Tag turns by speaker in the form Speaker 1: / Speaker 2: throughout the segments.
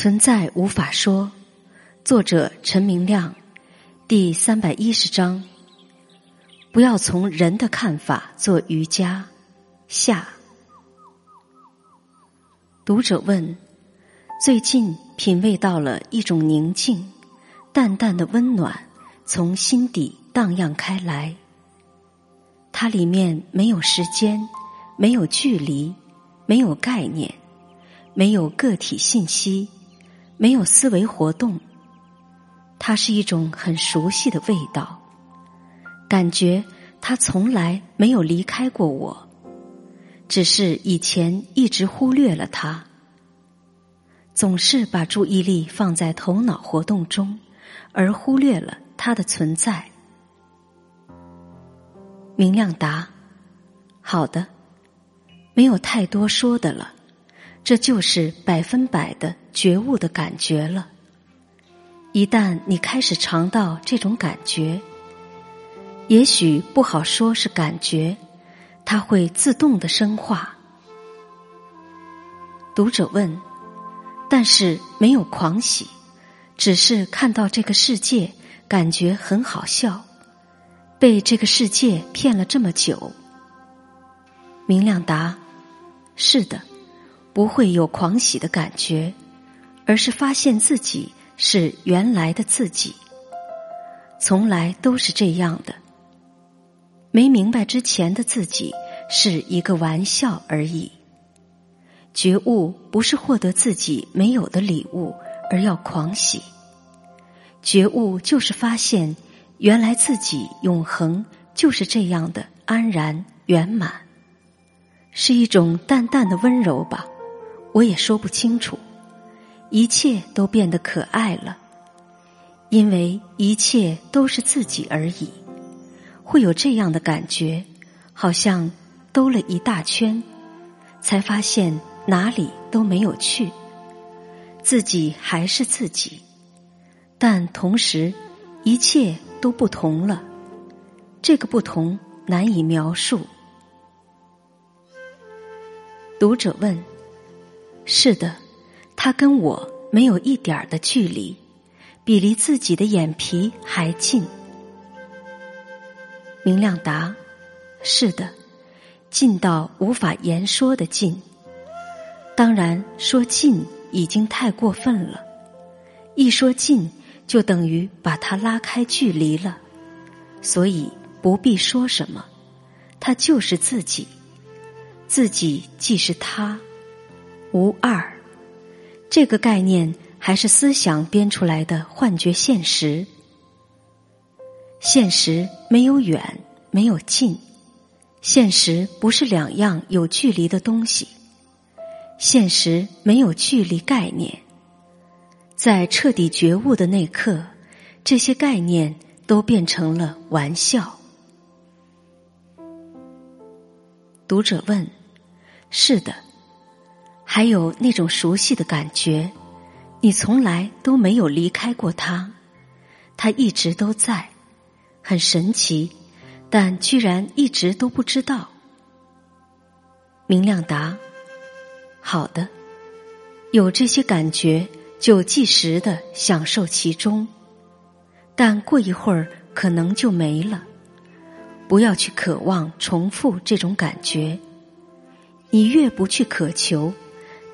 Speaker 1: 存在无法说。作者陈明亮，第三百一十章。不要从人的看法做瑜伽。下。读者问：最近品味到了一种宁静，淡淡的温暖从心底荡漾开来。它里面没有时间，没有距离，没有概念，没有个体信息，没有思维活动。它是一种很熟悉的味道，感觉它从来没有离开过我，只是以前一直忽略了它，总是把注意力放在头脑活动中，而忽略了它的存在。明亮答：“好的，没有太多说的了，这就是百分百的觉悟的感觉了。一旦你开始尝到这种感觉，也许不好说是感觉，它会自动的深化。”读者问：“但是没有狂喜，只是看到这个世界，感觉很好笑。”被这个世界骗了这么久，明亮答：“是的，不会有狂喜的感觉，而是发现自己是原来的自己，从来都是这样的。没明白之前的自己是一个玩笑而已。觉悟不是获得自己没有的礼物而要狂喜，觉悟就是发现。”原来自己永恒就是这样的安然圆满，是一种淡淡的温柔吧，我也说不清楚。一切都变得可爱了，因为一切都是自己而已。会有这样的感觉，好像兜了一大圈，才发现哪里都没有去，自己还是自己，但同时一切。都不同了，这个不同难以描述。读者问：“是的，他跟我没有一点儿的距离，比离自己的眼皮还近。”明亮答：“是的，近到无法言说的近。当然，说近已经太过分了，一说近。”就等于把他拉开距离了，所以不必说什么，他就是自己，自己即是他，无二。这个概念还是思想编出来的幻觉现实。现实没有远，没有近，现实不是两样有距离的东西，现实没有距离概念。在彻底觉悟的那刻，这些概念都变成了玩笑。读者问：“是的，还有那种熟悉的感觉，你从来都没有离开过它，它一直都在，很神奇，但居然一直都不知道。”明亮答：“好的，有这些感觉。”就即时的享受其中，但过一会儿可能就没了。不要去渴望重复这种感觉，你越不去渴求，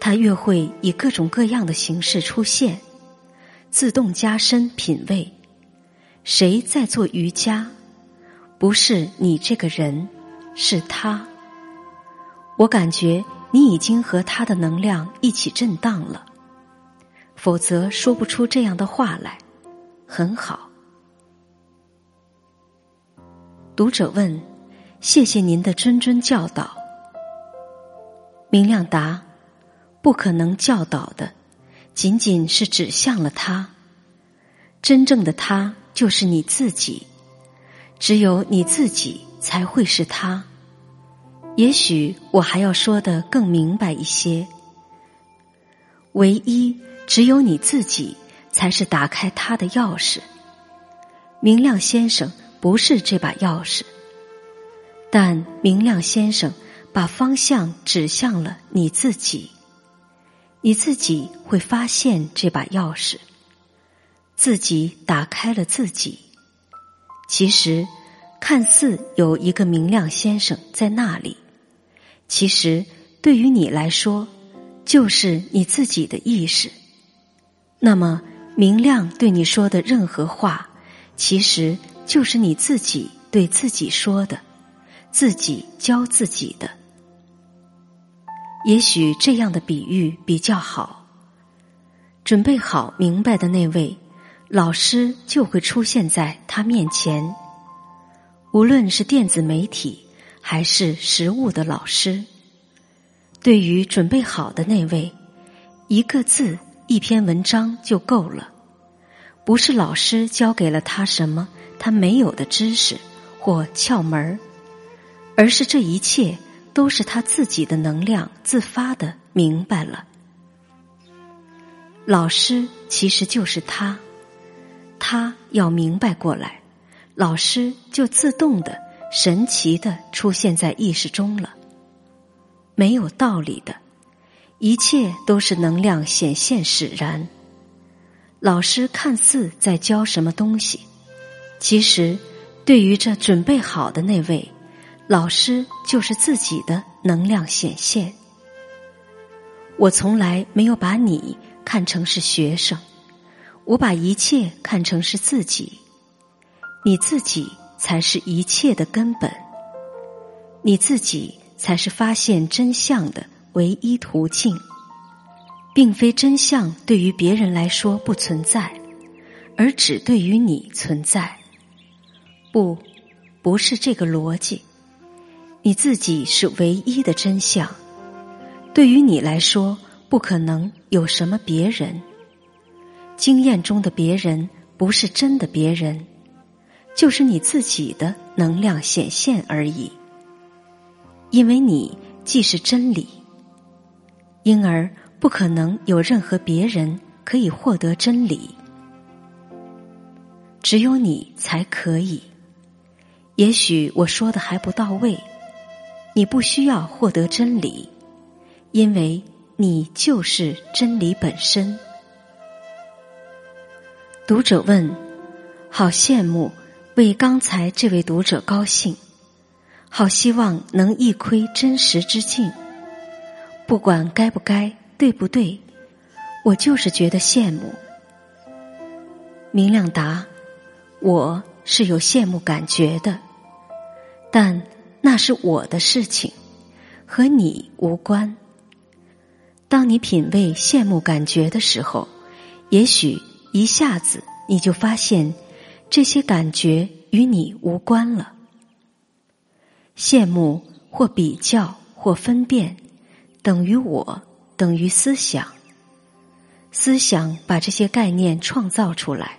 Speaker 1: 它越会以各种各样的形式出现，自动加深品味。谁在做瑜伽？不是你这个人，是他。我感觉你已经和他的能量一起震荡了。否则说不出这样的话来。很好。读者问：“谢谢您的谆谆教导。”明亮答：“不可能教导的，仅仅是指向了他。真正的他就是你自己，只有你自己才会是他。也许我还要说的更明白一些。唯一。”只有你自己才是打开它的钥匙。明亮先生不是这把钥匙，但明亮先生把方向指向了你自己。你自己会发现这把钥匙，自己打开了自己。其实，看似有一个明亮先生在那里，其实对于你来说，就是你自己的意识。那么，明亮对你说的任何话，其实就是你自己对自己说的，自己教自己的。也许这样的比喻比较好。准备好明白的那位。老师就会出现在他面前，无论是电子媒体还是实物的老师。对于准备好的那位，一个字、一篇文章就够了。不是老师教给了他什么他没有的知识或窍门儿，而是这一切都是他自己的能量自发的明白了。老师其实就是他。他要明白过来，老师就自动的、神奇的出现在意识中了。没有道理的，一切都是能量显现使然。老师看似在教什么东西，其实对于这准备好的那位，老师就是自己的能量显现。我从来没有把你看成是学生。我把一切看成是自己，你自己才是一切的根本，你自己才是发现真相的唯一途径，并非真相对于别人来说不存在，而只对于你存在。不，不是这个逻辑，你自己是唯一的真相，对于你来说不可能有什么别人。经验中的别人不是真的别人，就是你自己的能量显现而已。因为你既是真理，因而不可能有任何别人可以获得真理，只有你才可以。也许我说的还不到位，你不需要获得真理，因为你就是真理本身。读者问：“好羡慕，为刚才这位读者高兴，好希望能一窥真实之境。不管该不该，对不对，我就是觉得羡慕。”明亮答：“我是有羡慕感觉的，但那是我的事情，和你无关。当你品味羡慕感觉的时候，也许。”一下子你就发现，这些感觉与你无关了。羡慕或比较或分辨，等于我，等于思想。思想把这些概念创造出来，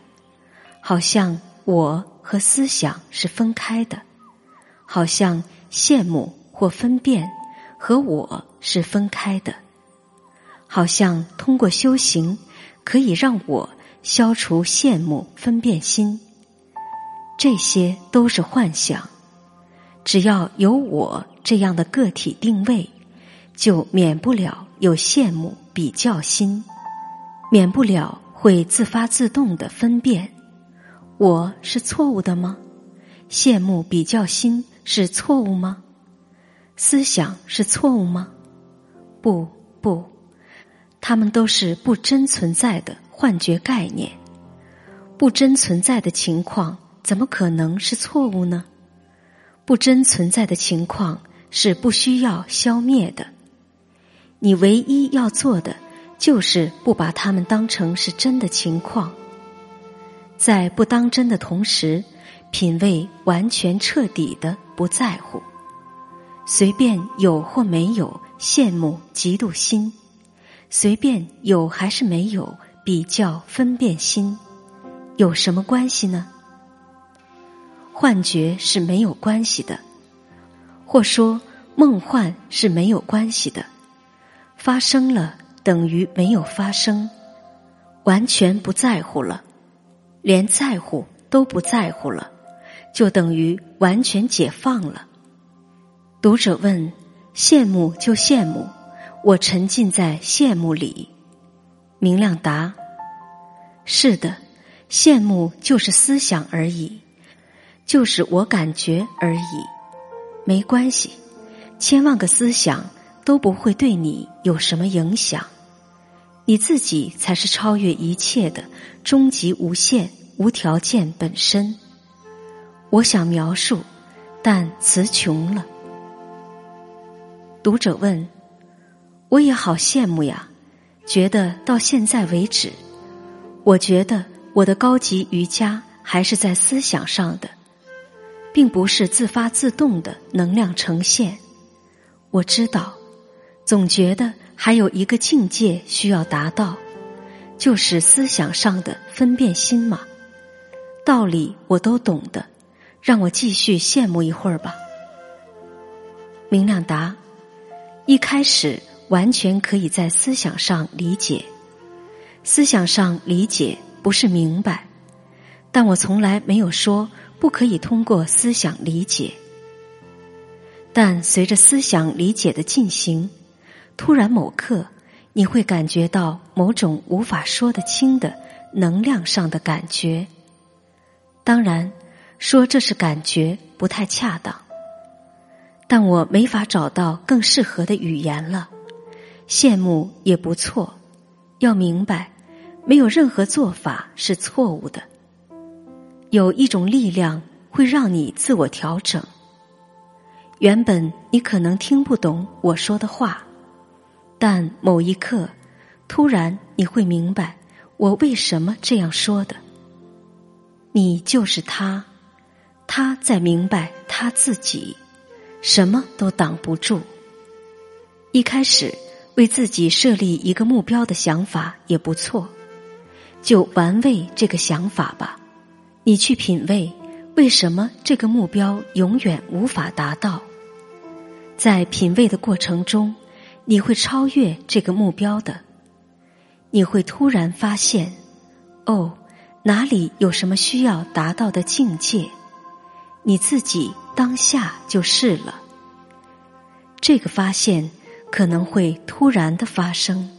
Speaker 1: 好像我和思想是分开的，好像羡慕或分辨和我是分开的，好像通过修行可以让我。消除羡慕分辨心，这些都是幻想。只要有我这样的个体定位，就免不了有羡慕比较心，免不了会自发自动的分辨：我是错误的吗？羡慕比较心是错误吗？思想是错误吗？不不，他们都是不真存在的。幻觉概念，不真存在的情况，怎么可能是错误呢？不真存在的情况是不需要消灭的。你唯一要做的，就是不把它们当成是真的情况，在不当真的同时，品味完全彻底的不在乎，随便有或没有羡慕嫉妒心，随便有还是没有。比较分辨心有什么关系呢？幻觉是没有关系的，或说梦幻是没有关系的。发生了等于没有发生，完全不在乎了，连在乎都不在乎了，就等于完全解放了。读者问：羡慕就羡慕，我沉浸在羡慕里。明亮答：是的，羡慕就是思想而已，就是我感觉而已，没关系，千万个思想都不会对你有什么影响。你自己才是超越一切的终极无限无条件本身。我想描述，但词穷了。读者问：“我也好羡慕呀，觉得到现在为止，我觉得我的高级瑜伽还是在思想上的，并不是自发自动的能量呈现。我知道，总觉得。”还有一个境界需要达到，就是思想上的分辨心嘛。道理我都懂的，让我继续羡慕一会儿吧。明亮答：一开始完全可以在思想上理解，思想上理解不是明白，但我从来没有说不可以通过思想理解。但随着思想理解的进行。突然某刻，你会感觉到某种无法说得清的能量上的感觉。当然，说这是感觉不太恰当，但我没法找到更适合的语言了。羡慕也不错，要明白，没有任何做法是错误的。有一种力量会让你自我调整。原本你可能听不懂我说的话。但某一刻，突然你会明白我为什么这样说的。你就是他，他在明白他自己，什么都挡不住。一开始为自己设立一个目标的想法也不错，就玩味这个想法吧。你去品味为什么这个目标永远无法达到，在品味的过程中。你会超越这个目标的，你会突然发现，哦，哪里有什么需要达到的境界，你自己当下就是了。这个发现可能会突然的发生。